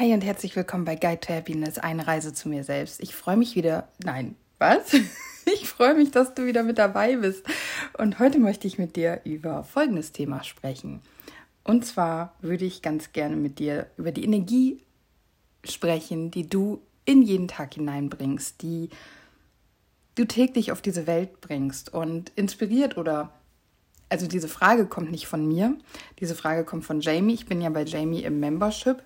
Hi und herzlich willkommen bei Guide to Happiness, eine Reise zu mir selbst. Ich freue mich wieder. Nein, was? Ich freue mich, dass du wieder mit dabei bist. Und heute möchte ich mit dir über folgendes Thema sprechen. Und zwar würde ich ganz gerne mit dir über die Energie sprechen, die du in jeden Tag hineinbringst, die du täglich auf diese Welt bringst und inspiriert oder also diese Frage kommt nicht von mir, diese Frage kommt von Jamie. Ich bin ja bei Jamie im Membership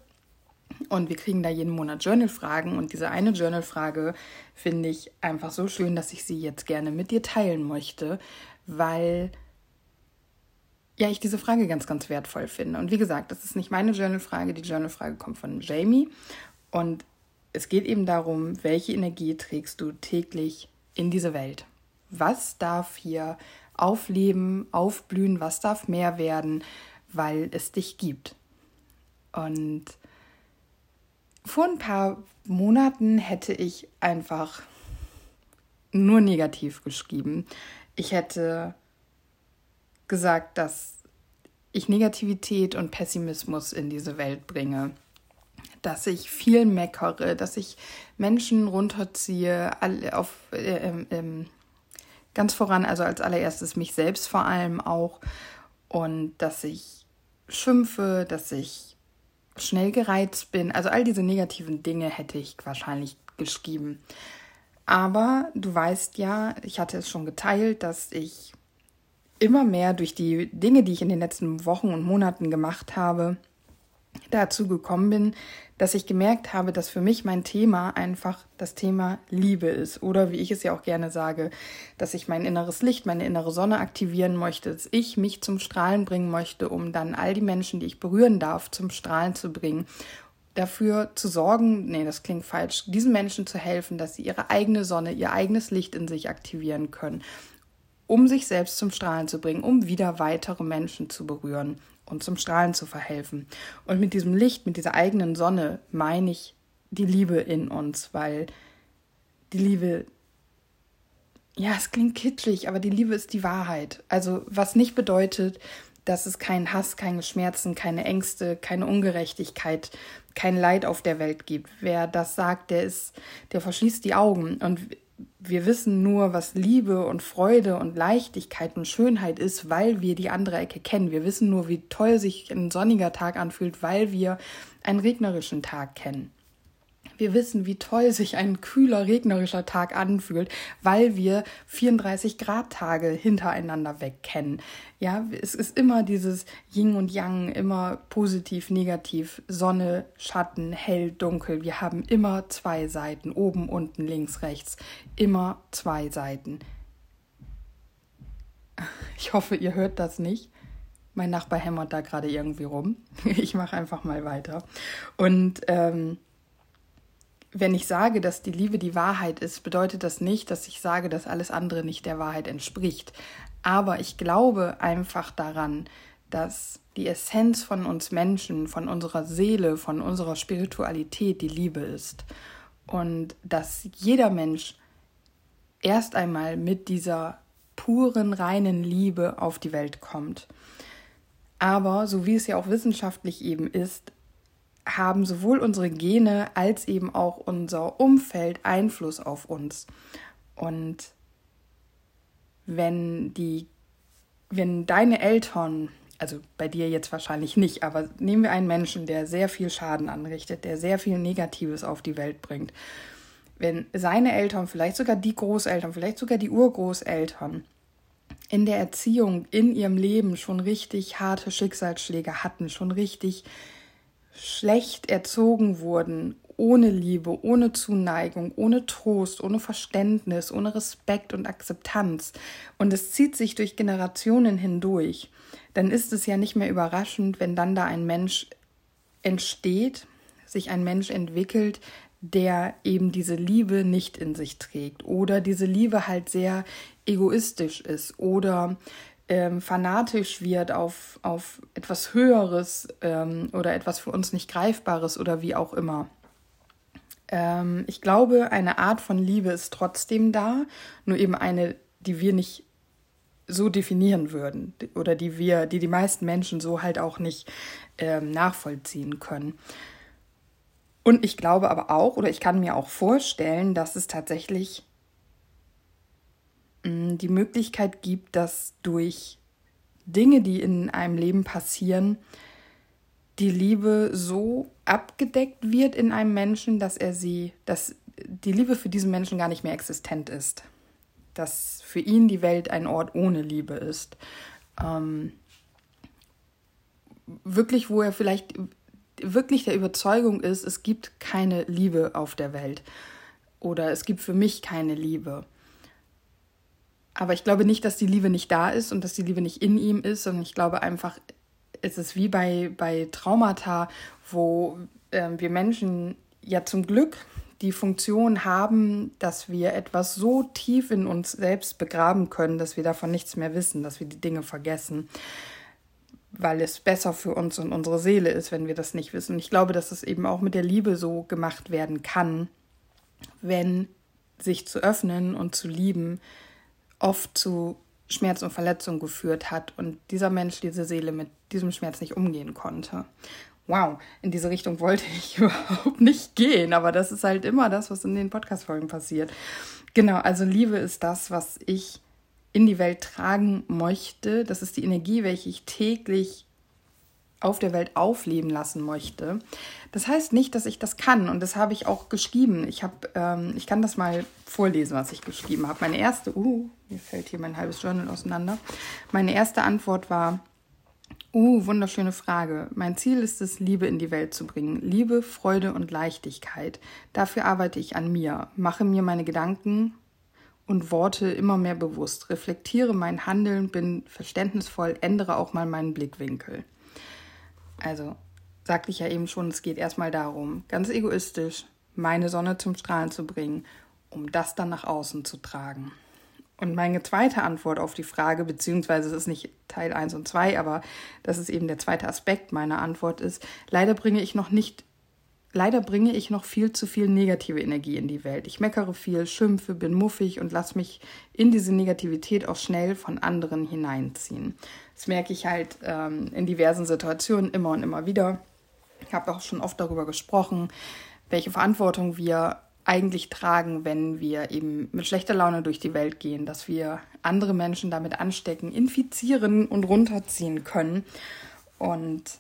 und wir kriegen da jeden Monat Journal-Fragen und diese eine Journal-Frage finde ich einfach so schön, dass ich sie jetzt gerne mit dir teilen möchte, weil ja, ich diese Frage ganz, ganz wertvoll finde. Und wie gesagt, das ist nicht meine Journal-Frage, die Journal-Frage kommt von Jamie und es geht eben darum, welche Energie trägst du täglich in diese Welt? Was darf hier aufleben, aufblühen, was darf mehr werden, weil es dich gibt? Und vor ein paar Monaten hätte ich einfach nur negativ geschrieben. Ich hätte gesagt, dass ich Negativität und Pessimismus in diese Welt bringe, dass ich viel meckere, dass ich Menschen runterziehe, auf, äh, äh, ganz voran, also als allererstes mich selbst vor allem auch, und dass ich schimpfe, dass ich schnell gereizt bin. Also all diese negativen Dinge hätte ich wahrscheinlich geschrieben. Aber du weißt ja, ich hatte es schon geteilt, dass ich immer mehr durch die Dinge, die ich in den letzten Wochen und Monaten gemacht habe, dazu gekommen bin, dass ich gemerkt habe, dass für mich mein Thema einfach das Thema Liebe ist. Oder wie ich es ja auch gerne sage, dass ich mein inneres Licht, meine innere Sonne aktivieren möchte, dass ich mich zum Strahlen bringen möchte, um dann all die Menschen, die ich berühren darf, zum Strahlen zu bringen. Dafür zu sorgen, nee, das klingt falsch, diesen Menschen zu helfen, dass sie ihre eigene Sonne, ihr eigenes Licht in sich aktivieren können, um sich selbst zum Strahlen zu bringen, um wieder weitere Menschen zu berühren und zum Strahlen zu verhelfen. Und mit diesem Licht, mit dieser eigenen Sonne meine ich die Liebe in uns, weil die Liebe, ja, es klingt kitschig, aber die Liebe ist die Wahrheit. Also was nicht bedeutet, dass es keinen Hass, keine Schmerzen, keine Ängste, keine Ungerechtigkeit, kein Leid auf der Welt gibt. Wer das sagt, der ist, der verschließt die Augen. Und wir wissen nur, was Liebe und Freude und Leichtigkeit und Schönheit ist, weil wir die andere Ecke kennen. Wir wissen nur, wie toll sich ein sonniger Tag anfühlt, weil wir einen regnerischen Tag kennen. Wir wissen, wie toll sich ein kühler, regnerischer Tag anfühlt, weil wir 34 Grad Tage hintereinander weg kennen. Ja, es ist immer dieses Yin und Yang, immer positiv, negativ, Sonne, Schatten, hell, dunkel. Wir haben immer zwei Seiten, oben, unten, links, rechts. Immer zwei Seiten. Ich hoffe, ihr hört das nicht. Mein Nachbar hämmert da gerade irgendwie rum. Ich mache einfach mal weiter. Und ähm, wenn ich sage, dass die Liebe die Wahrheit ist, bedeutet das nicht, dass ich sage, dass alles andere nicht der Wahrheit entspricht. Aber ich glaube einfach daran, dass die Essenz von uns Menschen, von unserer Seele, von unserer Spiritualität die Liebe ist. Und dass jeder Mensch erst einmal mit dieser puren, reinen Liebe auf die Welt kommt. Aber so wie es ja auch wissenschaftlich eben ist, haben sowohl unsere Gene als eben auch unser Umfeld Einfluss auf uns. Und wenn die, wenn deine Eltern, also bei dir jetzt wahrscheinlich nicht, aber nehmen wir einen Menschen, der sehr viel Schaden anrichtet, der sehr viel Negatives auf die Welt bringt. Wenn seine Eltern, vielleicht sogar die Großeltern, vielleicht sogar die Urgroßeltern in der Erziehung, in ihrem Leben schon richtig harte Schicksalsschläge hatten, schon richtig schlecht erzogen wurden, ohne Liebe, ohne Zuneigung, ohne Trost, ohne Verständnis, ohne Respekt und Akzeptanz, und es zieht sich durch Generationen hindurch, dann ist es ja nicht mehr überraschend, wenn dann da ein Mensch entsteht, sich ein Mensch entwickelt, der eben diese Liebe nicht in sich trägt oder diese Liebe halt sehr egoistisch ist oder ähm, fanatisch wird auf, auf etwas Höheres ähm, oder etwas für uns nicht Greifbares oder wie auch immer. Ähm, ich glaube, eine Art von Liebe ist trotzdem da, nur eben eine, die wir nicht so definieren würden oder die wir, die die meisten Menschen so halt auch nicht ähm, nachvollziehen können. Und ich glaube aber auch, oder ich kann mir auch vorstellen, dass es tatsächlich die Möglichkeit gibt, dass durch Dinge, die in einem Leben passieren, die Liebe so abgedeckt wird in einem Menschen, dass er sie, dass die Liebe für diesen Menschen gar nicht mehr existent ist. Dass für ihn die Welt ein Ort ohne Liebe ist. Ähm, wirklich, wo er vielleicht wirklich der Überzeugung ist, es gibt keine Liebe auf der Welt. Oder es gibt für mich keine Liebe. Aber ich glaube nicht, dass die Liebe nicht da ist und dass die Liebe nicht in ihm ist, sondern ich glaube einfach, es ist wie bei, bei Traumata, wo äh, wir Menschen ja zum Glück die Funktion haben, dass wir etwas so tief in uns selbst begraben können, dass wir davon nichts mehr wissen, dass wir die Dinge vergessen, weil es besser für uns und unsere Seele ist, wenn wir das nicht wissen. Und ich glaube, dass es eben auch mit der Liebe so gemacht werden kann, wenn sich zu öffnen und zu lieben oft zu Schmerz und Verletzung geführt hat und dieser Mensch, diese Seele mit diesem Schmerz nicht umgehen konnte. Wow, in diese Richtung wollte ich überhaupt nicht gehen, aber das ist halt immer das, was in den Podcast-Folgen passiert. Genau, also Liebe ist das, was ich in die Welt tragen möchte. Das ist die Energie, welche ich täglich auf der Welt aufleben lassen möchte. Das heißt nicht, dass ich das kann und das habe ich auch geschrieben. Ich habe, ähm, ich kann das mal vorlesen, was ich geschrieben habe. Meine erste, uh, mir fällt hier mein halbes Journal auseinander. Meine erste Antwort war, uh, wunderschöne Frage. Mein Ziel ist es, Liebe in die Welt zu bringen. Liebe, Freude und Leichtigkeit. Dafür arbeite ich an mir, mache mir meine Gedanken und Worte immer mehr bewusst, reflektiere mein Handeln, bin verständnisvoll, ändere auch mal meinen Blickwinkel. Also, sagte ich ja eben schon, es geht erstmal darum, ganz egoistisch, meine Sonne zum Strahlen zu bringen, um das dann nach außen zu tragen. Und meine zweite Antwort auf die Frage, beziehungsweise es ist nicht Teil 1 und 2, aber das ist eben der zweite Aspekt meiner Antwort ist, leider bringe ich noch nicht, leider bringe ich noch viel zu viel negative Energie in die Welt. Ich meckere viel, schimpfe, bin muffig und lasse mich in diese Negativität auch schnell von anderen hineinziehen. Das merke ich halt ähm, in diversen Situationen immer und immer wieder. Ich habe auch schon oft darüber gesprochen, welche Verantwortung wir eigentlich tragen, wenn wir eben mit schlechter Laune durch die Welt gehen, dass wir andere Menschen damit anstecken, infizieren und runterziehen können. Und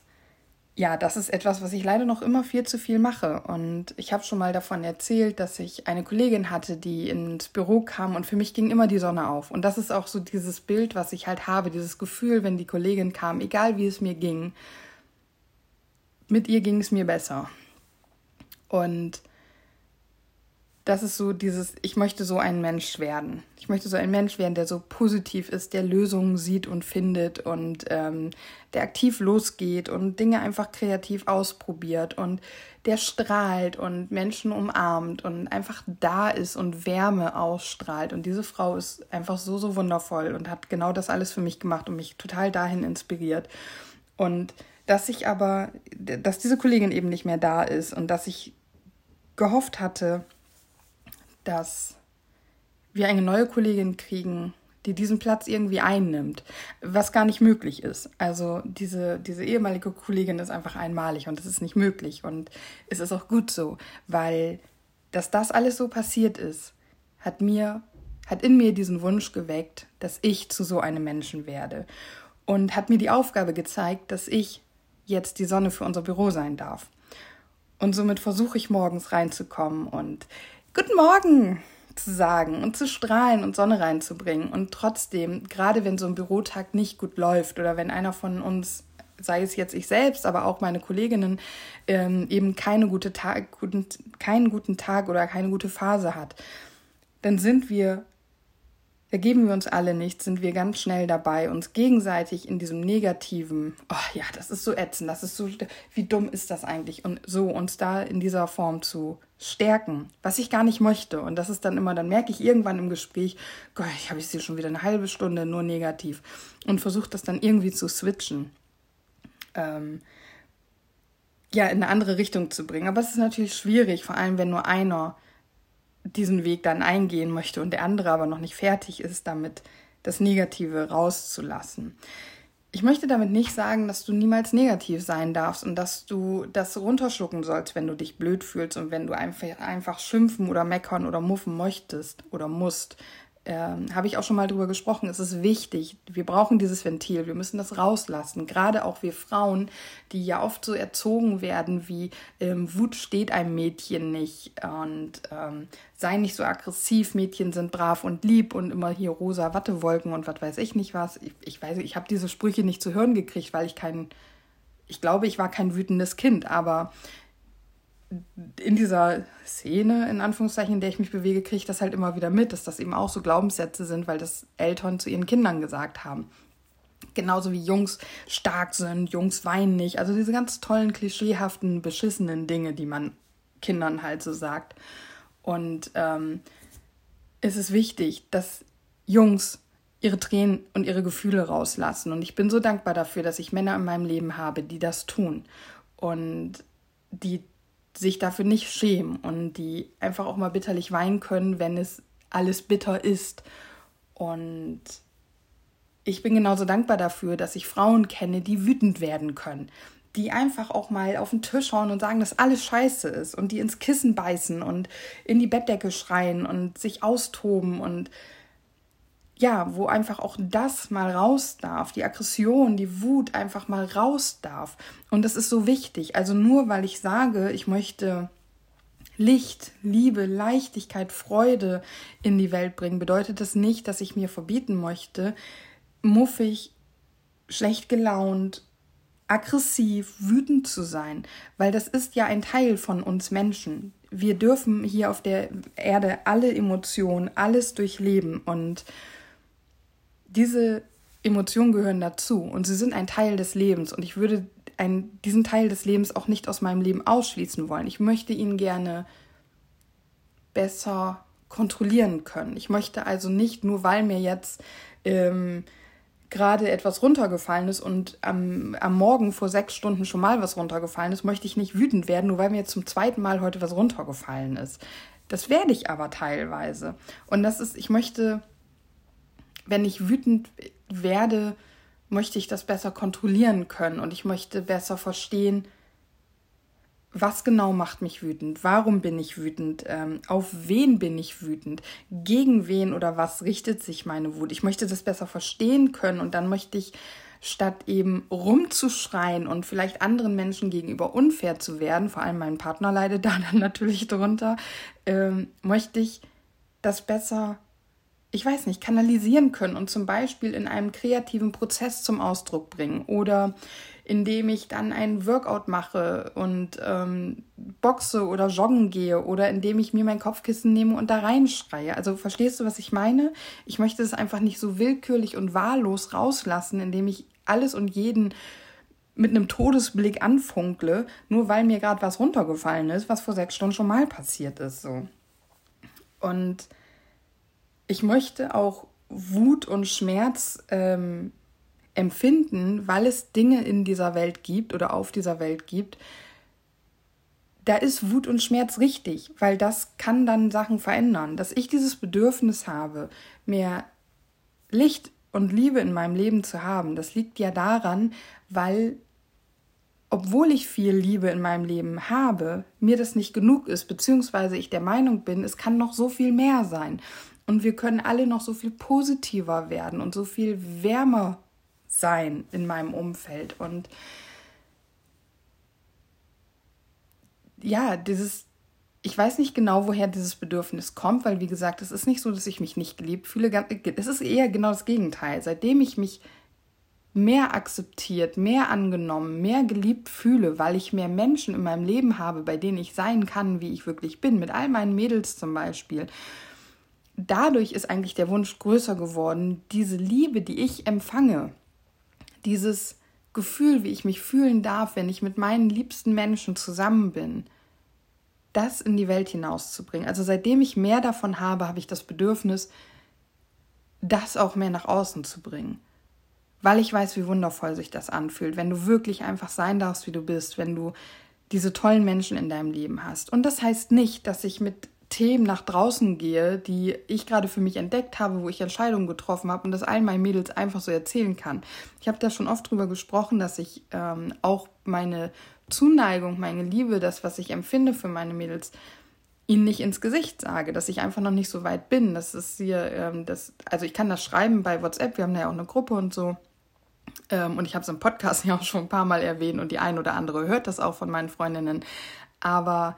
ja, das ist etwas, was ich leider noch immer viel zu viel mache. Und ich habe schon mal davon erzählt, dass ich eine Kollegin hatte, die ins Büro kam und für mich ging immer die Sonne auf. Und das ist auch so dieses Bild, was ich halt habe, dieses Gefühl, wenn die Kollegin kam, egal wie es mir ging, mit ihr ging es mir besser. Und das ist so dieses, ich möchte so ein Mensch werden. Ich möchte so ein Mensch werden, der so positiv ist, der Lösungen sieht und findet und ähm, der aktiv losgeht und Dinge einfach kreativ ausprobiert und der strahlt und Menschen umarmt und einfach da ist und Wärme ausstrahlt. Und diese Frau ist einfach so, so wundervoll und hat genau das alles für mich gemacht und mich total dahin inspiriert. Und dass ich aber, dass diese Kollegin eben nicht mehr da ist und dass ich gehofft hatte, dass wir eine neue Kollegin kriegen, die diesen Platz irgendwie einnimmt, was gar nicht möglich ist. Also diese, diese ehemalige Kollegin ist einfach einmalig und das ist nicht möglich und es ist auch gut so, weil dass das alles so passiert ist, hat mir, hat in mir diesen Wunsch geweckt, dass ich zu so einem Menschen werde und hat mir die Aufgabe gezeigt, dass ich jetzt die Sonne für unser Büro sein darf. Und somit versuche ich morgens reinzukommen und Guten Morgen zu sagen und zu strahlen und Sonne reinzubringen. Und trotzdem, gerade wenn so ein Bürotag nicht gut läuft oder wenn einer von uns, sei es jetzt ich selbst, aber auch meine Kolleginnen, ähm, eben keine gute Tag, guten, keinen guten Tag oder keine gute Phase hat, dann sind wir Ergeben wir uns alle nicht, sind wir ganz schnell dabei, uns gegenseitig in diesem negativen, oh ja, das ist so ätzend, das ist so, wie dumm ist das eigentlich? Und so uns da in dieser Form zu stärken, was ich gar nicht möchte. Und das ist dann immer, dann merke ich irgendwann im Gespräch, Gott, ich habe jetzt hier schon wieder eine halbe Stunde nur negativ und versuche das dann irgendwie zu switchen. Ähm, ja, in eine andere Richtung zu bringen. Aber es ist natürlich schwierig, vor allem wenn nur einer diesen Weg dann eingehen möchte und der andere aber noch nicht fertig ist, damit das Negative rauszulassen. Ich möchte damit nicht sagen, dass du niemals negativ sein darfst und dass du das runterschlucken sollst, wenn du dich blöd fühlst und wenn du einfach, einfach schimpfen oder meckern oder muffen möchtest oder musst ähm, habe ich auch schon mal drüber gesprochen, es ist wichtig. Wir brauchen dieses Ventil, wir müssen das rauslassen. Gerade auch wir Frauen, die ja oft so erzogen werden, wie ähm, Wut steht einem Mädchen nicht und ähm, sei nicht so aggressiv, Mädchen sind brav und lieb und immer hier rosa Wattewolken und was weiß ich nicht was. Ich, ich weiß, ich habe diese Sprüche nicht zu hören gekriegt, weil ich kein, ich glaube, ich war kein wütendes Kind, aber in dieser Szene, in Anführungszeichen, in der ich mich bewege, kriege ich das halt immer wieder mit, dass das eben auch so Glaubenssätze sind, weil das Eltern zu ihren Kindern gesagt haben. Genauso wie Jungs stark sind, Jungs weinen nicht. Also diese ganz tollen, klischeehaften, beschissenen Dinge, die man Kindern halt so sagt. Und ähm, es ist wichtig, dass Jungs ihre Tränen und ihre Gefühle rauslassen. Und ich bin so dankbar dafür, dass ich Männer in meinem Leben habe, die das tun. Und die sich dafür nicht schämen und die einfach auch mal bitterlich weinen können, wenn es alles bitter ist. Und ich bin genauso dankbar dafür, dass ich Frauen kenne, die wütend werden können, die einfach auch mal auf den Tisch hauen und sagen, dass alles scheiße ist und die ins Kissen beißen und in die Bettdecke schreien und sich austoben und ja, wo einfach auch das mal raus darf, die Aggression, die Wut einfach mal raus darf. Und das ist so wichtig. Also nur weil ich sage, ich möchte Licht, Liebe, Leichtigkeit, Freude in die Welt bringen, bedeutet das nicht, dass ich mir verbieten möchte, muffig, schlecht gelaunt, aggressiv, wütend zu sein, weil das ist ja ein Teil von uns Menschen. Wir dürfen hier auf der Erde alle Emotionen, alles durchleben und diese Emotionen gehören dazu und sie sind ein Teil des Lebens und ich würde einen, diesen Teil des Lebens auch nicht aus meinem Leben ausschließen wollen. Ich möchte ihn gerne besser kontrollieren können. Ich möchte also nicht nur, weil mir jetzt ähm, gerade etwas runtergefallen ist und am, am Morgen vor sechs Stunden schon mal was runtergefallen ist, möchte ich nicht wütend werden, nur weil mir jetzt zum zweiten Mal heute was runtergefallen ist. Das werde ich aber teilweise. Und das ist, ich möchte wenn ich wütend werde, möchte ich das besser kontrollieren können und ich möchte besser verstehen, was genau macht mich wütend? Warum bin ich wütend? Ähm, auf wen bin ich wütend? Gegen wen oder was richtet sich meine Wut? Ich möchte das besser verstehen können und dann möchte ich, statt eben rumzuschreien und vielleicht anderen Menschen gegenüber unfair zu werden, vor allem mein Partner leidet da dann natürlich drunter, ähm, möchte ich das besser ich weiß nicht, kanalisieren können und zum Beispiel in einem kreativen Prozess zum Ausdruck bringen oder indem ich dann einen Workout mache und ähm, boxe oder joggen gehe oder indem ich mir mein Kopfkissen nehme und da reinschreie. Also verstehst du, was ich meine? Ich möchte es einfach nicht so willkürlich und wahllos rauslassen, indem ich alles und jeden mit einem Todesblick anfunkle, nur weil mir gerade was runtergefallen ist, was vor sechs Stunden schon mal passiert ist. So. Und ich möchte auch Wut und Schmerz ähm, empfinden, weil es Dinge in dieser Welt gibt oder auf dieser Welt gibt, da ist Wut und Schmerz richtig, weil das kann dann Sachen verändern. Dass ich dieses Bedürfnis habe, mehr Licht und Liebe in meinem Leben zu haben, das liegt ja daran, weil obwohl ich viel Liebe in meinem Leben habe, mir das nicht genug ist, beziehungsweise ich der Meinung bin, es kann noch so viel mehr sein. Und wir können alle noch so viel positiver werden und so viel wärmer sein in meinem Umfeld. Und ja, dieses, ich weiß nicht genau, woher dieses Bedürfnis kommt, weil wie gesagt, es ist nicht so, dass ich mich nicht geliebt fühle. Es ist eher genau das Gegenteil. Seitdem ich mich mehr akzeptiert, mehr angenommen, mehr geliebt fühle, weil ich mehr Menschen in meinem Leben habe, bei denen ich sein kann, wie ich wirklich bin, mit all meinen Mädels zum Beispiel dadurch ist eigentlich der Wunsch größer geworden, diese Liebe, die ich empfange, dieses Gefühl, wie ich mich fühlen darf, wenn ich mit meinen liebsten Menschen zusammen bin, das in die Welt hinauszubringen. Also seitdem ich mehr davon habe, habe ich das Bedürfnis, das auch mehr nach außen zu bringen. Weil ich weiß, wie wundervoll sich das anfühlt, wenn du wirklich einfach sein darfst, wie du bist, wenn du diese tollen Menschen in deinem Leben hast. Und das heißt nicht, dass ich mit Themen nach draußen gehe, die ich gerade für mich entdeckt habe, wo ich Entscheidungen getroffen habe und das allen meinen Mädels einfach so erzählen kann. Ich habe da schon oft drüber gesprochen, dass ich ähm, auch meine Zuneigung, meine Liebe, das, was ich empfinde für meine Mädels, ihnen nicht ins Gesicht sage, dass ich einfach noch nicht so weit bin. Das ist hier, ähm, das, also ich kann das schreiben bei WhatsApp, wir haben da ja auch eine Gruppe und so. Ähm, und ich habe es im Podcast ja auch schon ein paar Mal erwähnt und die ein oder andere hört das auch von meinen Freundinnen. Aber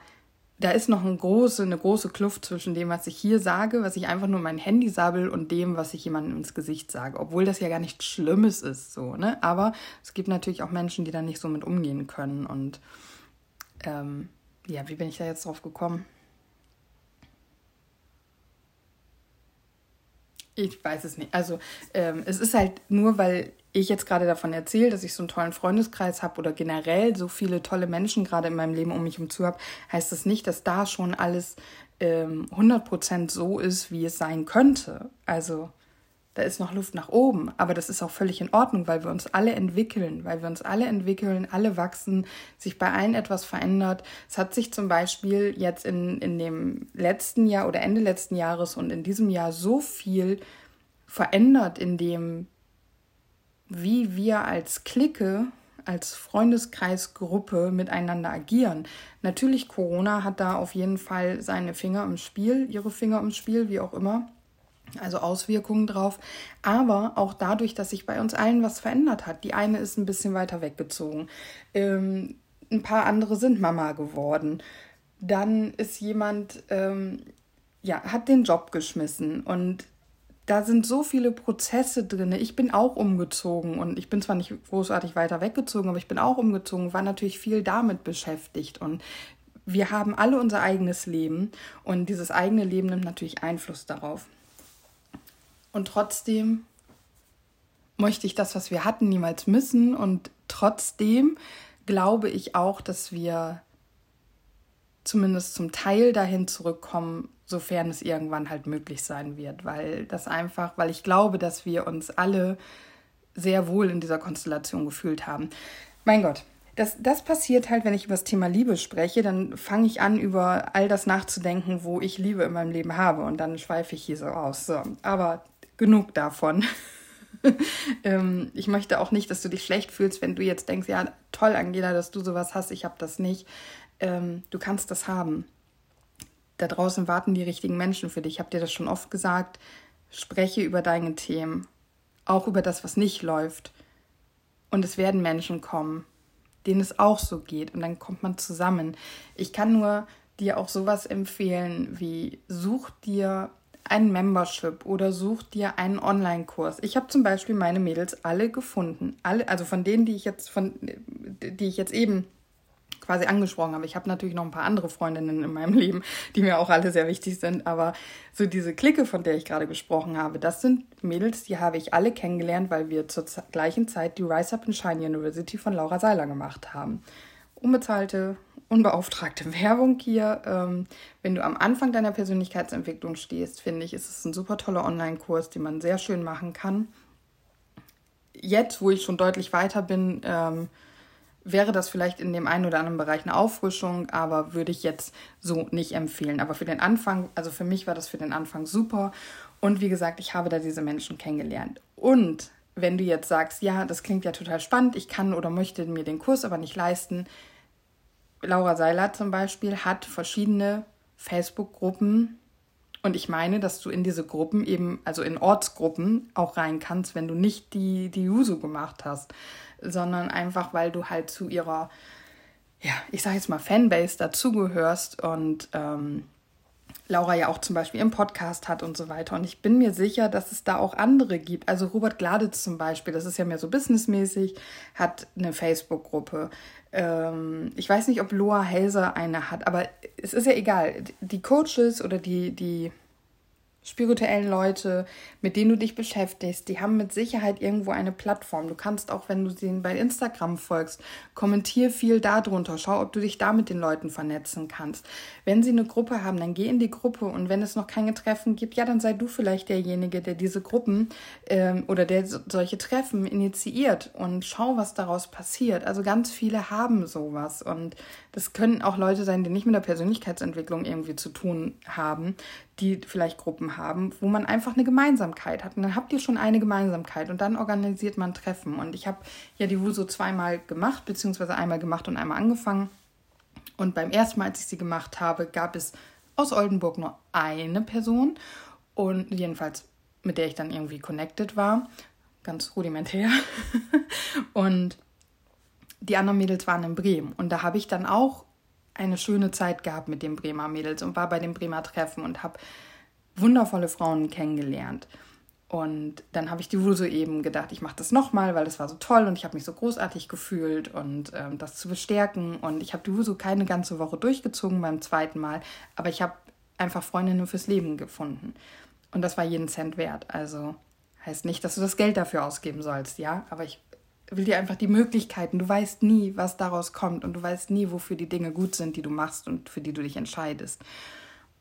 da ist noch eine große, eine große Kluft zwischen dem, was ich hier sage, was ich einfach nur mein Handy sabbel und dem, was ich jemandem ins Gesicht sage. Obwohl das ja gar nichts Schlimmes ist, so, ne? Aber es gibt natürlich auch Menschen, die da nicht so mit umgehen können. Und ähm, ja, wie bin ich da jetzt drauf gekommen? Ich weiß es nicht. Also ähm, es ist halt nur, weil ich jetzt gerade davon erzähle, dass ich so einen tollen Freundeskreis habe oder generell so viele tolle Menschen gerade in meinem Leben um mich herum zu habe, heißt das nicht, dass da schon alles ähm, 100% so ist, wie es sein könnte. Also da ist noch Luft nach oben, aber das ist auch völlig in Ordnung, weil wir uns alle entwickeln, weil wir uns alle entwickeln, alle wachsen, sich bei allen etwas verändert. Es hat sich zum Beispiel jetzt in, in dem letzten Jahr oder Ende letzten Jahres und in diesem Jahr so viel verändert, in dem, wie wir als Clique, als Freundeskreisgruppe miteinander agieren. Natürlich, Corona hat da auf jeden Fall seine Finger im Spiel, ihre Finger im Spiel, wie auch immer also Auswirkungen drauf, aber auch dadurch, dass sich bei uns allen was verändert hat. Die eine ist ein bisschen weiter weggezogen, ähm, ein paar andere sind Mama geworden. Dann ist jemand, ähm, ja, hat den Job geschmissen und da sind so viele Prozesse drin. Ich bin auch umgezogen und ich bin zwar nicht großartig weiter weggezogen, aber ich bin auch umgezogen, war natürlich viel damit beschäftigt und wir haben alle unser eigenes Leben und dieses eigene Leben nimmt natürlich Einfluss darauf. Und trotzdem möchte ich das, was wir hatten, niemals missen. Und trotzdem glaube ich auch, dass wir zumindest zum Teil dahin zurückkommen, sofern es irgendwann halt möglich sein wird. Weil das einfach, weil ich glaube, dass wir uns alle sehr wohl in dieser Konstellation gefühlt haben. Mein Gott, das, das passiert halt, wenn ich über das Thema Liebe spreche, dann fange ich an, über all das nachzudenken, wo ich Liebe in meinem Leben habe. Und dann schweife ich hier so aus. So, aber genug davon. ähm, ich möchte auch nicht, dass du dich schlecht fühlst, wenn du jetzt denkst, ja, toll, Angela, dass du sowas hast, ich habe das nicht. Ähm, du kannst das haben. Da draußen warten die richtigen Menschen für dich. Ich habe dir das schon oft gesagt. Spreche über deine Themen, auch über das, was nicht läuft. Und es werden Menschen kommen, denen es auch so geht. Und dann kommt man zusammen. Ich kann nur dir auch sowas empfehlen wie such dir ein Membership oder such dir einen Online-Kurs. Ich habe zum Beispiel meine Mädels alle gefunden. Alle, also von denen, die ich jetzt, von, die ich jetzt eben quasi angesprochen habe. Ich habe natürlich noch ein paar andere Freundinnen in meinem Leben, die mir auch alle sehr wichtig sind. Aber so diese Clique, von der ich gerade gesprochen habe, das sind Mädels, die habe ich alle kennengelernt, weil wir zur gleichen Zeit die Rise Up in Shine University von Laura Seiler gemacht haben. Unbezahlte unbeauftragte Werbung hier. Ähm, wenn du am Anfang deiner Persönlichkeitsentwicklung stehst, finde ich, ist es ein super toller Online-Kurs, den man sehr schön machen kann. Jetzt, wo ich schon deutlich weiter bin, ähm, wäre das vielleicht in dem einen oder anderen Bereich eine Auffrischung, aber würde ich jetzt so nicht empfehlen. Aber für den Anfang, also für mich war das für den Anfang super. Und wie gesagt, ich habe da diese Menschen kennengelernt. Und wenn du jetzt sagst, ja, das klingt ja total spannend, ich kann oder möchte mir den Kurs aber nicht leisten, Laura Seiler zum Beispiel hat verschiedene Facebook-Gruppen. Und ich meine, dass du in diese Gruppen eben, also in Ortsgruppen auch rein kannst, wenn du nicht die, die Juso gemacht hast, sondern einfach, weil du halt zu ihrer, ja, ich sage jetzt mal Fanbase dazugehörst und ähm, Laura ja auch zum Beispiel im Podcast hat und so weiter. Und ich bin mir sicher, dass es da auch andere gibt. Also Robert Gladitz zum Beispiel, das ist ja mehr so businessmäßig, hat eine Facebook-Gruppe. Ähm, ich weiß nicht, ob Loa Helser eine hat, aber es ist ja egal. Die Coaches oder die, die spirituellen Leute, mit denen du dich beschäftigst, die haben mit Sicherheit irgendwo eine Plattform. Du kannst auch, wenn du sie bei Instagram folgst, kommentier viel darunter. Schau, ob du dich da mit den Leuten vernetzen kannst. Wenn sie eine Gruppe haben, dann geh in die Gruppe und wenn es noch keine Treffen gibt, ja, dann sei du vielleicht derjenige, der diese Gruppen ähm, oder der solche Treffen initiiert und schau, was daraus passiert. Also ganz viele haben sowas und das können auch Leute sein, die nicht mit der Persönlichkeitsentwicklung irgendwie zu tun haben, die vielleicht Gruppen haben, wo man einfach eine Gemeinsamkeit hat. Und dann habt ihr schon eine Gemeinsamkeit und dann organisiert man Treffen. Und ich habe ja die WUSO zweimal gemacht, beziehungsweise einmal gemacht und einmal angefangen. Und beim ersten Mal, als ich sie gemacht habe, gab es aus Oldenburg nur eine Person und jedenfalls mit der ich dann irgendwie connected war, ganz rudimentär. und die anderen Mädels waren in Bremen und da habe ich dann auch eine schöne Zeit gehabt mit den Bremer Mädels und war bei dem Bremer Treffen und habe wundervolle Frauen kennengelernt. Und dann habe ich die Wuso eben gedacht, ich mache das nochmal, weil das war so toll und ich habe mich so großartig gefühlt und ähm, das zu bestärken. Und ich habe die Wuso keine ganze Woche durchgezogen beim zweiten Mal, aber ich habe einfach Freundinnen fürs Leben gefunden. Und das war jeden Cent wert. Also heißt nicht, dass du das Geld dafür ausgeben sollst, ja, aber ich will dir einfach die Möglichkeiten. Du weißt nie, was daraus kommt und du weißt nie, wofür die Dinge gut sind, die du machst und für die du dich entscheidest.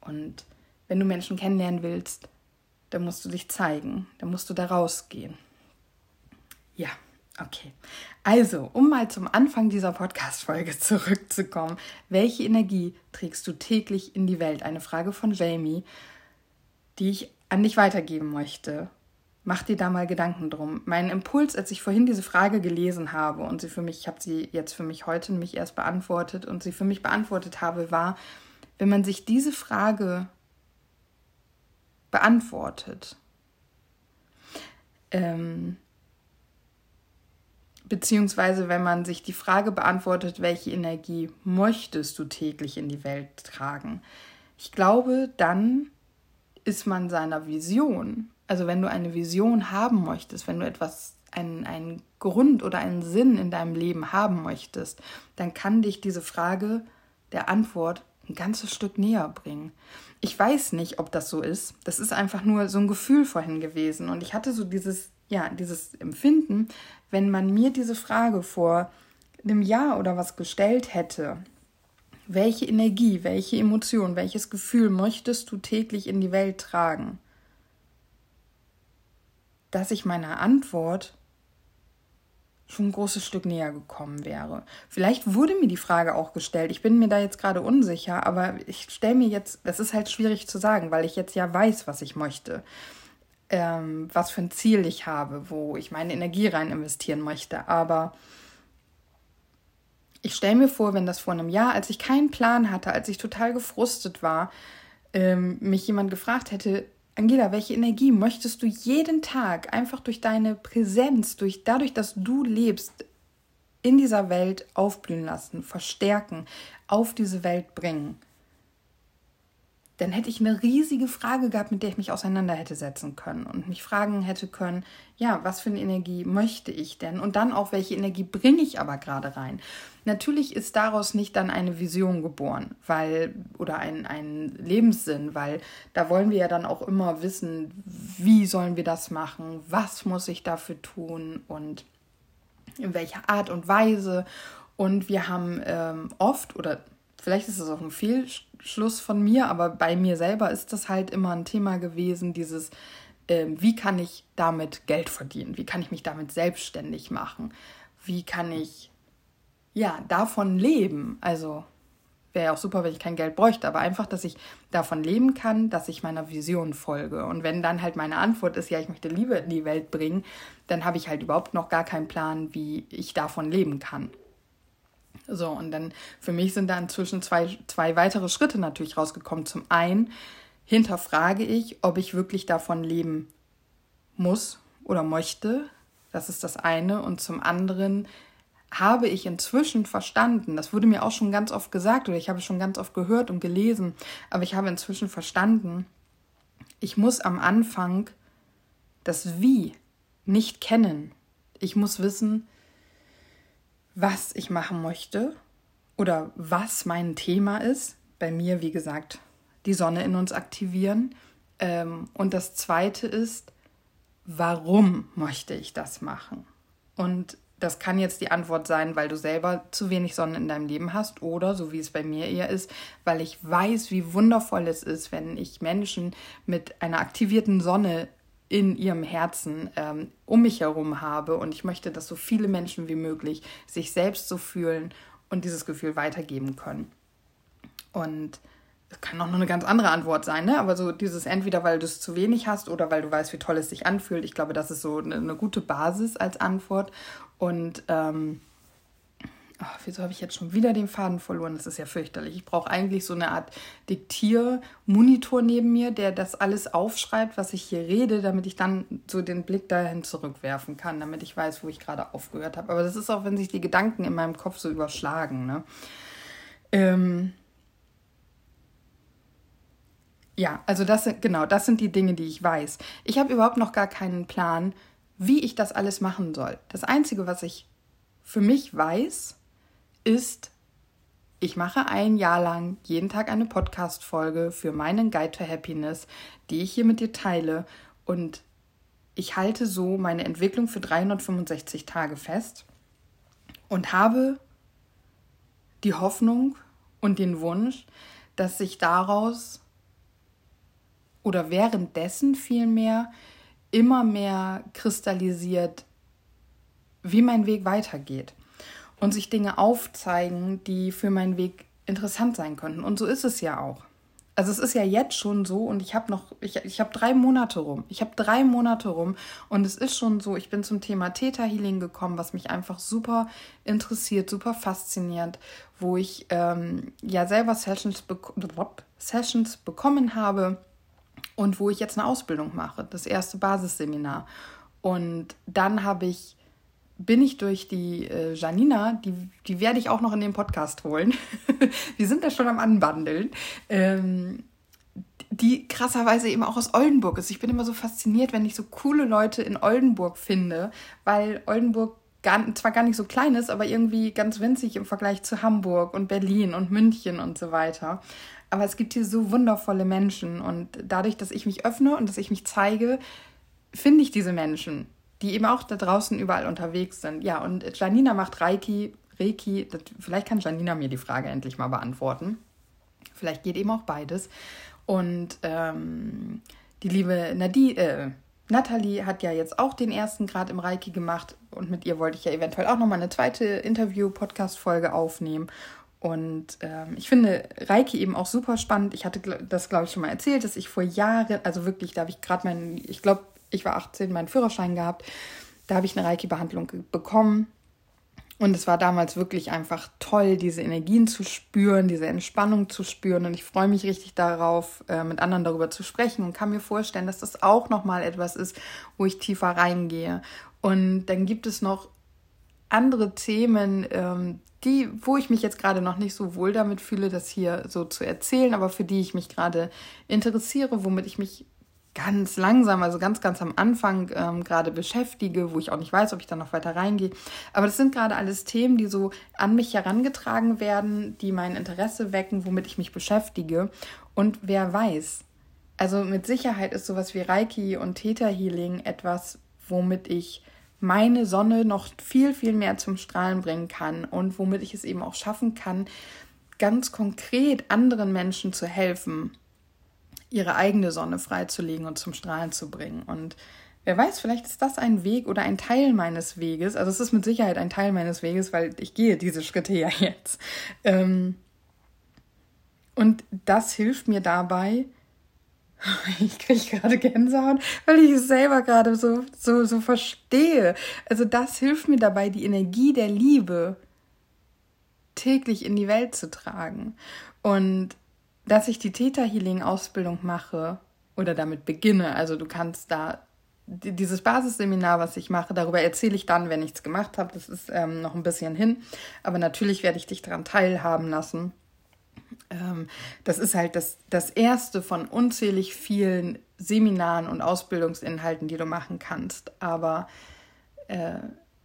Und wenn du Menschen kennenlernen willst, dann musst du dich zeigen, dann musst du da rausgehen. Ja, okay. Also, um mal zum Anfang dieser Podcast-Folge zurückzukommen, welche Energie trägst du täglich in die Welt? Eine Frage von Jamie, die ich an dich weitergeben möchte. Mach dir da mal Gedanken drum. Mein Impuls, als ich vorhin diese Frage gelesen habe und sie für mich, ich habe sie jetzt für mich heute mich erst beantwortet und sie für mich beantwortet habe, war, wenn man sich diese Frage beantwortet, ähm, beziehungsweise wenn man sich die Frage beantwortet, welche Energie möchtest du täglich in die Welt tragen, ich glaube, dann ist man seiner Vision also wenn du eine Vision haben möchtest, wenn du etwas, einen, einen Grund oder einen Sinn in deinem Leben haben möchtest, dann kann dich diese Frage der Antwort ein ganzes Stück näher bringen. Ich weiß nicht, ob das so ist. Das ist einfach nur so ein Gefühl vorhin gewesen. Und ich hatte so dieses, ja, dieses Empfinden, wenn man mir diese Frage vor einem Jahr oder was gestellt hätte, welche Energie, welche Emotion, welches Gefühl möchtest du täglich in die Welt tragen? Dass ich meiner Antwort schon ein großes Stück näher gekommen wäre. Vielleicht wurde mir die Frage auch gestellt. Ich bin mir da jetzt gerade unsicher, aber ich stelle mir jetzt, das ist halt schwierig zu sagen, weil ich jetzt ja weiß, was ich möchte, ähm, was für ein Ziel ich habe, wo ich meine Energie rein investieren möchte. Aber ich stelle mir vor, wenn das vor einem Jahr, als ich keinen Plan hatte, als ich total gefrustet war, ähm, mich jemand gefragt hätte, Angela, welche Energie möchtest du jeden Tag einfach durch deine Präsenz, durch dadurch, dass du lebst, in dieser Welt aufblühen lassen, verstärken, auf diese Welt bringen? Dann hätte ich eine riesige Frage gehabt, mit der ich mich auseinander hätte setzen können und mich fragen hätte können, ja, was für eine Energie möchte ich denn? Und dann auch, welche Energie bringe ich aber gerade rein? Natürlich ist daraus nicht dann eine Vision geboren, weil, oder ein, ein Lebenssinn, weil da wollen wir ja dann auch immer wissen, wie sollen wir das machen, was muss ich dafür tun und in welcher Art und Weise. Und wir haben ähm, oft oder vielleicht ist es auch ein Fehlschluss von mir, aber bei mir selber ist das halt immer ein Thema gewesen, dieses, äh, wie kann ich damit Geld verdienen? Wie kann ich mich damit selbstständig machen? Wie kann ich, ja, davon leben? Also wäre ja auch super, wenn ich kein Geld bräuchte, aber einfach, dass ich davon leben kann, dass ich meiner Vision folge. Und wenn dann halt meine Antwort ist, ja, ich möchte Liebe in die Welt bringen, dann habe ich halt überhaupt noch gar keinen Plan, wie ich davon leben kann. So, und dann für mich sind da inzwischen zwei, zwei weitere Schritte natürlich rausgekommen. Zum einen hinterfrage ich, ob ich wirklich davon leben muss oder möchte. Das ist das eine. Und zum anderen habe ich inzwischen verstanden, das wurde mir auch schon ganz oft gesagt oder ich habe schon ganz oft gehört und gelesen, aber ich habe inzwischen verstanden, ich muss am Anfang das Wie nicht kennen. Ich muss wissen, was ich machen möchte oder was mein Thema ist. Bei mir, wie gesagt, die Sonne in uns aktivieren. Ähm, und das Zweite ist, warum möchte ich das machen? Und das kann jetzt die Antwort sein, weil du selber zu wenig Sonne in deinem Leben hast oder, so wie es bei mir eher ist, weil ich weiß, wie wundervoll es ist, wenn ich Menschen mit einer aktivierten Sonne in ihrem Herzen ähm, um mich herum habe und ich möchte, dass so viele Menschen wie möglich sich selbst so fühlen und dieses Gefühl weitergeben können. Und das kann auch noch eine ganz andere Antwort sein, ne? Aber so dieses entweder, weil du es zu wenig hast oder weil du weißt, wie toll es sich anfühlt. Ich glaube, das ist so eine, eine gute Basis als Antwort. Und ähm, oh, wieso habe ich jetzt schon wieder den Faden verloren? Das ist ja fürchterlich. Ich brauche eigentlich so eine Art Diktiermonitor neben mir, der das alles aufschreibt, was ich hier rede, damit ich dann so den Blick dahin zurückwerfen kann, damit ich weiß, wo ich gerade aufgehört habe. Aber das ist auch, wenn sich die Gedanken in meinem Kopf so überschlagen. Ne? Ähm, ja, also das sind genau, das sind die Dinge, die ich weiß. Ich habe überhaupt noch gar keinen Plan, wie ich das alles machen soll. Das einzige, was ich für mich weiß, ist, ich mache ein Jahr lang jeden Tag eine Podcast Folge für meinen Guide to Happiness, die ich hier mit dir teile. Und ich halte so meine Entwicklung für 365 Tage fest und habe die Hoffnung und den Wunsch, dass sich daraus oder währenddessen vielmehr immer mehr kristallisiert, wie mein Weg weitergeht und sich Dinge aufzeigen, die für meinen Weg interessant sein könnten. Und so ist es ja auch. Also es ist ja jetzt schon so und ich habe noch, ich, ich habe drei Monate rum. Ich habe drei Monate rum und es ist schon so, ich bin zum Thema Theta Healing gekommen, was mich einfach super interessiert, super faszinierend, wo ich ähm, ja selber Sessions, be Sessions bekommen habe und wo ich jetzt eine Ausbildung mache, das erste Basisseminar. Und dann habe ich, bin ich durch die äh, Janina, die, die werde ich auch noch in den Podcast holen. Wir sind da schon am Anbandeln. Ähm, die krasserweise eben auch aus Oldenburg ist. Ich bin immer so fasziniert, wenn ich so coole Leute in Oldenburg finde, weil Oldenburg gar, zwar gar nicht so klein ist, aber irgendwie ganz winzig im Vergleich zu Hamburg und Berlin und München und so weiter. Aber es gibt hier so wundervolle Menschen und dadurch, dass ich mich öffne und dass ich mich zeige, finde ich diese Menschen, die eben auch da draußen überall unterwegs sind. Ja, und Janina macht Reiki, Reiki, das, vielleicht kann Janina mir die Frage endlich mal beantworten. Vielleicht geht eben auch beides. Und ähm, die liebe Nadie, äh, Nathalie hat ja jetzt auch den ersten Grad im Reiki gemacht und mit ihr wollte ich ja eventuell auch nochmal eine zweite Interview-Podcast-Folge aufnehmen. Und ähm, ich finde Reiki eben auch super spannend. Ich hatte das, glaube ich, schon mal erzählt, dass ich vor Jahren, also wirklich, da habe ich gerade meinen, ich glaube, ich war 18, meinen Führerschein gehabt. Da habe ich eine Reiki-Behandlung bekommen. Und es war damals wirklich einfach toll, diese Energien zu spüren, diese Entspannung zu spüren. Und ich freue mich richtig darauf, äh, mit anderen darüber zu sprechen und kann mir vorstellen, dass das auch nochmal etwas ist, wo ich tiefer reingehe. Und dann gibt es noch andere Themen, ähm, die, wo ich mich jetzt gerade noch nicht so wohl damit fühle, das hier so zu erzählen, aber für die ich mich gerade interessiere, womit ich mich ganz langsam, also ganz, ganz am Anfang ähm, gerade beschäftige, wo ich auch nicht weiß, ob ich da noch weiter reingehe. Aber das sind gerade alles Themen, die so an mich herangetragen werden, die mein Interesse wecken, womit ich mich beschäftige. Und wer weiß, also mit Sicherheit ist sowas wie Reiki und Theta Healing etwas, womit ich meine Sonne noch viel, viel mehr zum Strahlen bringen kann und womit ich es eben auch schaffen kann, ganz konkret anderen Menschen zu helfen, ihre eigene Sonne freizulegen und zum Strahlen zu bringen. Und wer weiß, vielleicht ist das ein Weg oder ein Teil meines Weges. Also es ist mit Sicherheit ein Teil meines Weges, weil ich gehe diese Schritte ja jetzt. Ähm, und das hilft mir dabei, Ich kriege gerade Gänsehaut, weil ich es selber gerade so, so, so verstehe. Also das hilft mir dabei, die Energie der Liebe täglich in die Welt zu tragen. Und dass ich die Theta Healing Ausbildung mache oder damit beginne, also du kannst da dieses Basisseminar, was ich mache, darüber erzähle ich dann, wenn ich es gemacht habe. Das ist ähm, noch ein bisschen hin, aber natürlich werde ich dich daran teilhaben lassen ähm, das ist halt das, das erste von unzählig vielen Seminaren und Ausbildungsinhalten, die du machen kannst. Aber äh,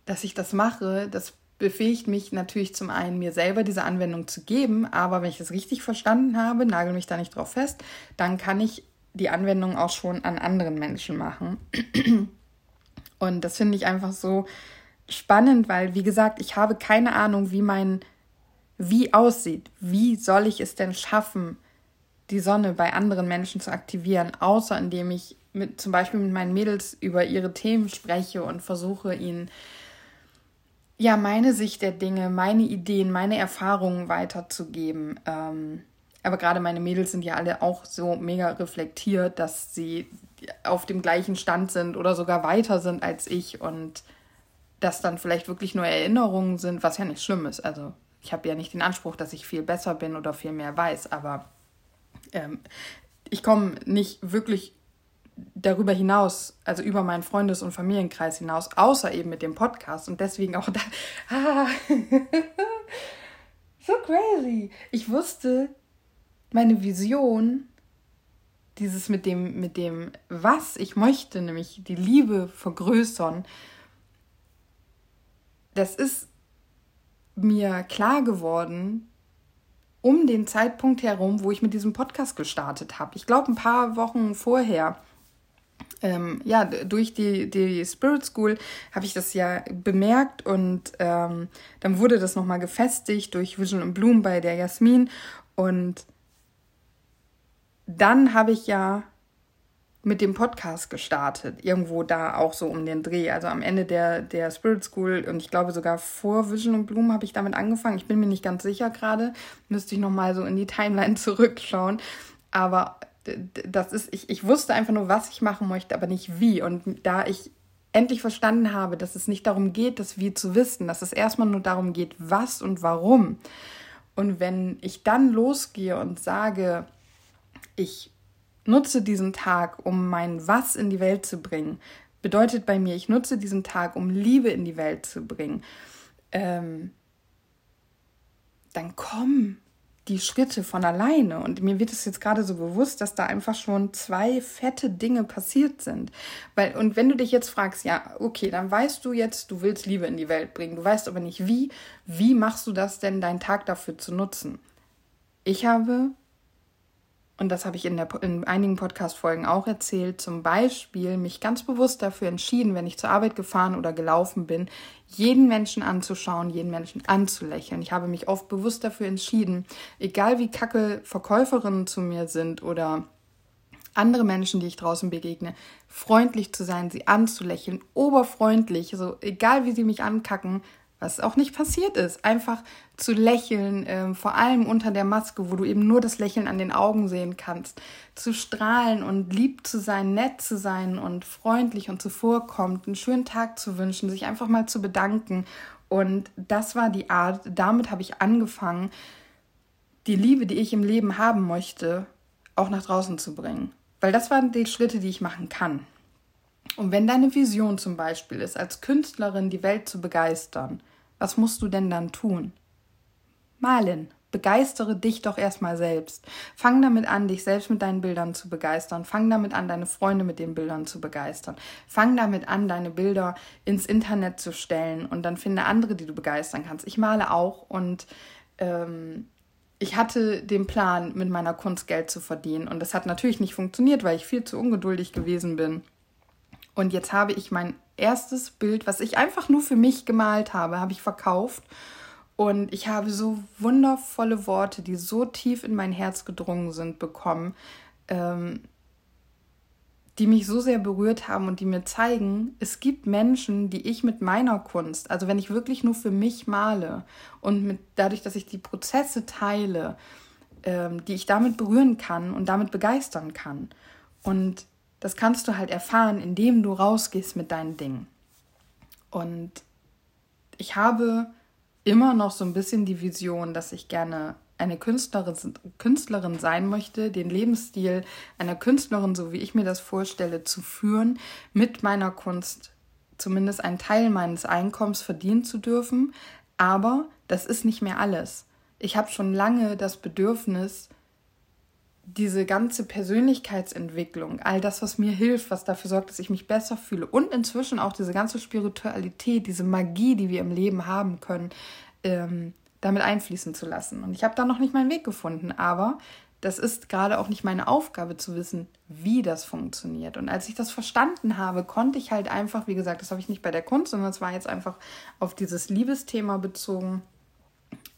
dass ich das mache, das befähigt mich natürlich zum einen, mir selber diese Anwendung zu geben. Aber wenn ich das richtig verstanden habe, nagel mich da nicht drauf fest, dann kann ich die Anwendung auch schon an anderen Menschen machen. Und das finde ich einfach so spannend, weil, wie gesagt, ich habe keine Ahnung, wie mein Wie aussieht. Wie soll ich es denn schaffen, die Sonne bei anderen Menschen zu aktivieren, außer indem ich mit, zum Beispiel mit meinen Mädels über ihre Themen spreche und versuche ihnen ja meine Sicht der Dinge, meine Ideen, meine Erfahrungen weiterzugeben. Ähm, aber gerade meine Mädels sind ja alle auch so mega reflektiert, dass sie auf dem gleichen Stand sind oder sogar weiter sind als ich und das dann vielleicht wirklich nur Erinnerungen sind, was ja nicht schlimm ist. Also ich habe ja nicht den Anspruch, dass ich viel besser bin oder viel mehr weiß, aber ähm, ich komme nicht wirklich darüber hinaus, also über meinen Freundes- und Familienkreis hinaus, außer eben mit dem Podcast und deswegen auch da. Ah, so crazy. Ich wusste, meine Vision, dieses mit dem, mit dem, was ich möchte, nämlich die Liebe vergrößern, das ist mir klar geworden um den Zeitpunkt herum, wo ich mit diesem Podcast gestartet habe. Ich glaube, ein paar Wochen vorher. Ähm, ja, durch die, die Spirit School habe ich das ja bemerkt und ähm, dann wurde das nochmal gefestigt durch Vision and Bloom bei der Jasmin und dann habe ich ja mit dem Podcast gestartet, irgendwo da auch so um den Dreh, also am Ende der, der Spirit School und ich glaube sogar vor Vision und Bloom habe ich damit angefangen. Ich bin mir nicht ganz sicher gerade, müsste ich nochmal so in die Timeline zurückschauen, aber das ist, ich, ich wusste einfach nur, was ich machen möchte, aber nicht wie und da ich endlich verstanden habe, dass es nicht darum geht, das Wie zu wissen, dass es erstmal nur darum geht, was und warum. Und wenn ich dann losgehe und sage, ich nutze diesen Tag, um mein Was in die Welt zu bringen. Bedeutet bei mir, ich nutze diesen Tag, um Liebe in die Welt zu bringen. Ähm, dann kommen die Schritte von alleine. Und mir wird es jetzt gerade so bewusst, dass da einfach schon zwei fette Dinge passiert sind. Weil, und wenn du dich jetzt fragst, ja, okay, dann weißt du jetzt, du willst Liebe in die Welt bringen, du weißt aber nicht wie, wie machst du das denn, deinen Tag dafür zu nutzen? Ich habe und das habe ich in, der, in einigen Podcast-Folgen auch erzählt, zum Beispiel mich ganz bewusst dafür entschieden, wenn ich zur Arbeit gefahren oder gelaufen bin, jeden Menschen anzuschauen, jeden Menschen anzulächeln. Ich habe mich oft bewusst dafür entschieden, egal wie kacke Verkäuferinnen zu mir sind oder andere Menschen, die ich draußen begegne, freundlich zu sein, sie anzulächeln, oberfreundlich, so egal wie sie mich ankacken, was auch nicht passiert ist. Einfach zu lächeln, äh, vor allem unter der Maske, wo du eben nur das Lächeln an den Augen sehen kannst, zu strahlen und lieb zu sein, nett zu sein und freundlich und zuvorkommt, einen schönen Tag zu wünschen, sich einfach mal zu bedanken. Und das war die Art, damit habe ich angefangen, die Liebe, die ich im Leben haben möchte, auch nach draußen zu bringen. Weil das waren die Schritte, die ich machen kann. Und wenn deine Vision zum Beispiel ist, als Künstlerin die Welt zu begeistern, was musst du denn dann tun? Malen. Begeistere dich doch erstmal selbst. Fang damit an, dich selbst mit deinen Bildern zu begeistern. Fang damit an, deine Freunde mit den Bildern zu begeistern. Fang damit an, deine Bilder ins Internet zu stellen und dann finde andere, die du begeistern kannst. Ich male auch und ähm, ich hatte den Plan, mit meiner Kunst Geld zu verdienen. Und das hat natürlich nicht funktioniert, weil ich viel zu ungeduldig gewesen bin. Und jetzt habe ich mein erstes Bild, was ich einfach nur für mich gemalt habe, habe ich verkauft. Und ich habe so wundervolle Worte, die so tief in mein Herz gedrungen sind, bekommen, ähm, die mich so sehr berührt haben und die mir zeigen, es gibt Menschen, die ich mit meiner Kunst, also wenn ich wirklich nur für mich male und mit, dadurch, dass ich die Prozesse teile, ähm, die ich damit berühren kann und damit begeistern kann. Und das kannst du halt erfahren, indem du rausgehst mit deinen Dingen. Und ich habe immer noch so ein bisschen die Vision, dass ich gerne eine Künstlerin, Künstlerin sein möchte, den Lebensstil einer Künstlerin, so wie ich mir das vorstelle, zu führen, mit meiner Kunst zumindest einen Teil meines Einkommens verdienen zu dürfen. Aber das ist nicht mehr alles. Ich habe schon lange das Bedürfnis, diese ganze Persönlichkeitsentwicklung, all das, was mir hilft, was dafür sorgt, dass ich mich besser fühle und inzwischen auch diese ganze Spiritualität, diese Magie, die wir im Leben haben können, ähm, damit einfließen zu lassen. Und ich habe da noch nicht meinen Weg gefunden, aber das ist gerade auch nicht meine Aufgabe zu wissen, wie das funktioniert. Und als ich das verstanden habe, konnte ich halt einfach, wie gesagt, das habe ich nicht bei der Kunst, sondern es war jetzt einfach auf dieses Liebesthema bezogen,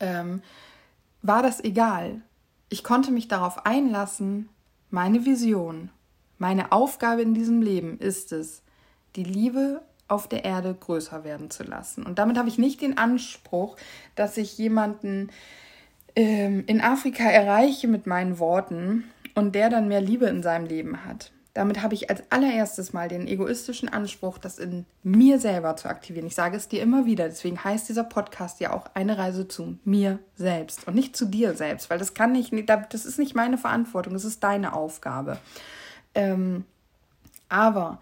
ähm, war das egal. Ich konnte mich darauf einlassen, meine Vision, meine Aufgabe in diesem Leben ist es, die Liebe auf der Erde größer werden zu lassen. Und damit habe ich nicht den Anspruch, dass ich jemanden ähm, in Afrika erreiche mit meinen Worten und der dann mehr Liebe in seinem Leben hat. Damit habe ich als allererstes mal den egoistischen Anspruch, das in mir selber zu aktivieren. Ich sage es dir immer wieder, deswegen heißt dieser Podcast ja auch eine Reise zu mir selbst und nicht zu dir selbst, weil das kann nicht, das ist nicht meine Verantwortung, das ist deine Aufgabe. Ähm, aber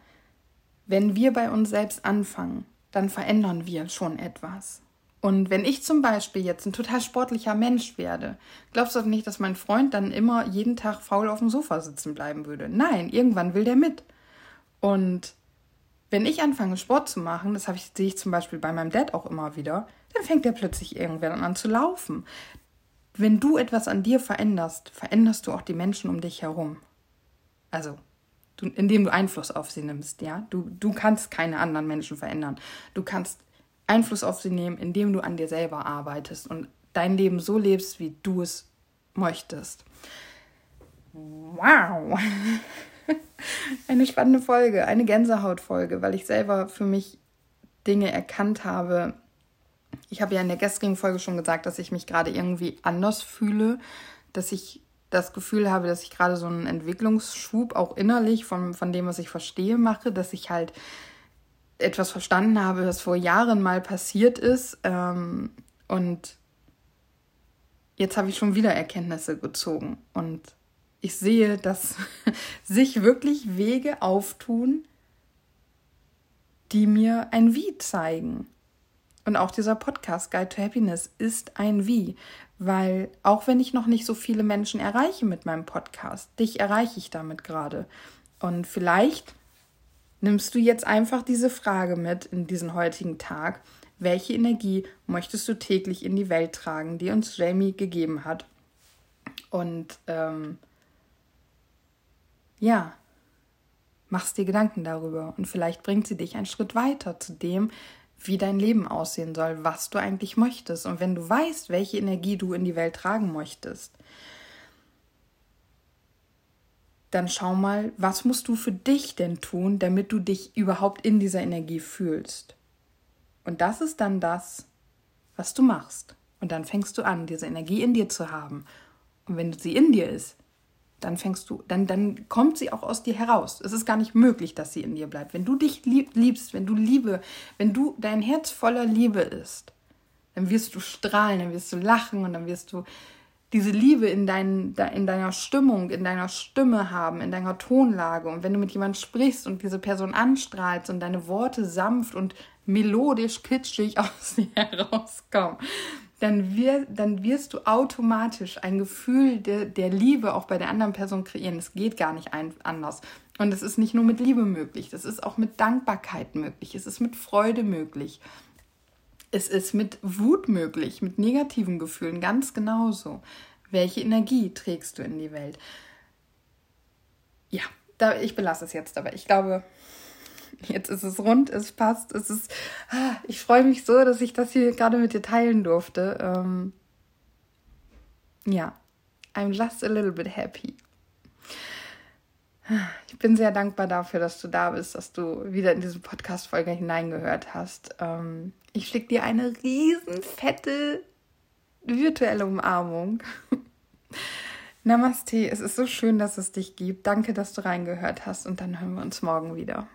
wenn wir bei uns selbst anfangen, dann verändern wir schon etwas. Und wenn ich zum Beispiel jetzt ein total sportlicher Mensch werde, glaubst du doch nicht, dass mein Freund dann immer jeden Tag faul auf dem Sofa sitzen bleiben würde? Nein, irgendwann will der mit. Und wenn ich anfange, Sport zu machen, das ich, sehe ich zum Beispiel bei meinem Dad auch immer wieder, dann fängt er plötzlich irgendwann an zu laufen. Wenn du etwas an dir veränderst, veränderst du auch die Menschen um dich herum. Also, du, indem du Einfluss auf sie nimmst, ja. Du, du kannst keine anderen Menschen verändern. Du kannst Einfluss auf sie nehmen, indem du an dir selber arbeitest und dein Leben so lebst, wie du es möchtest. Wow! Eine spannende Folge, eine Gänsehautfolge, weil ich selber für mich Dinge erkannt habe. Ich habe ja in der gestrigen Folge schon gesagt, dass ich mich gerade irgendwie anders fühle, dass ich das Gefühl habe, dass ich gerade so einen Entwicklungsschub auch innerlich von, von dem, was ich verstehe, mache, dass ich halt etwas verstanden habe, was vor Jahren mal passiert ist. Ähm, und jetzt habe ich schon wieder Erkenntnisse gezogen. Und ich sehe, dass sich wirklich Wege auftun, die mir ein Wie zeigen. Und auch dieser Podcast Guide to Happiness ist ein Wie, weil auch wenn ich noch nicht so viele Menschen erreiche mit meinem Podcast, dich erreiche ich damit gerade. Und vielleicht nimmst du jetzt einfach diese Frage mit in diesen heutigen Tag. Welche Energie möchtest du täglich in die Welt tragen, die uns Jamie gegeben hat? Und ähm, ja, machst dir Gedanken darüber und vielleicht bringt sie dich einen Schritt weiter zu dem, wie dein Leben aussehen soll, was du eigentlich möchtest. Und wenn du weißt, welche Energie du in die Welt tragen möchtest, dann schau mal, was musst du für dich denn tun, damit du dich überhaupt in dieser Energie fühlst. Und das ist dann das, was du machst. Und dann fängst du an, diese Energie in dir zu haben. Und wenn sie in dir ist, dann fängst du, dann, dann kommt sie auch aus dir heraus. Es ist gar nicht möglich, dass sie in dir bleibt. Wenn du dich lieb, liebst, wenn du Liebe, wenn du dein Herz voller Liebe ist, dann wirst du strahlen, dann wirst du lachen und dann wirst du diese Liebe in, dein, in deiner Stimmung, in deiner Stimme haben, in deiner Tonlage. Und wenn du mit jemandem sprichst und diese Person anstrahlst und deine Worte sanft und melodisch, kitschig aus dir herauskommen, dann, wir, dann wirst du automatisch ein Gefühl der, der Liebe auch bei der anderen Person kreieren. Es geht gar nicht ein, anders. Und es ist nicht nur mit Liebe möglich, das ist auch mit Dankbarkeit möglich, es ist mit Freude möglich. Es ist mit Wut möglich, mit negativen Gefühlen ganz genauso. Welche Energie trägst du in die Welt? Ja, da, ich belasse es jetzt dabei. Ich glaube, jetzt ist es rund, es passt, es ist. Ah, ich freue mich so, dass ich das hier gerade mit dir teilen durfte. Ähm, ja, I'm just a little bit happy. Ich bin sehr dankbar dafür, dass du da bist, dass du wieder in diese Podcast-Folge hineingehört hast. Ähm, ich schicke dir eine riesen fette virtuelle Umarmung. Namaste, es ist so schön, dass es dich gibt. Danke, dass du reingehört hast und dann hören wir uns morgen wieder.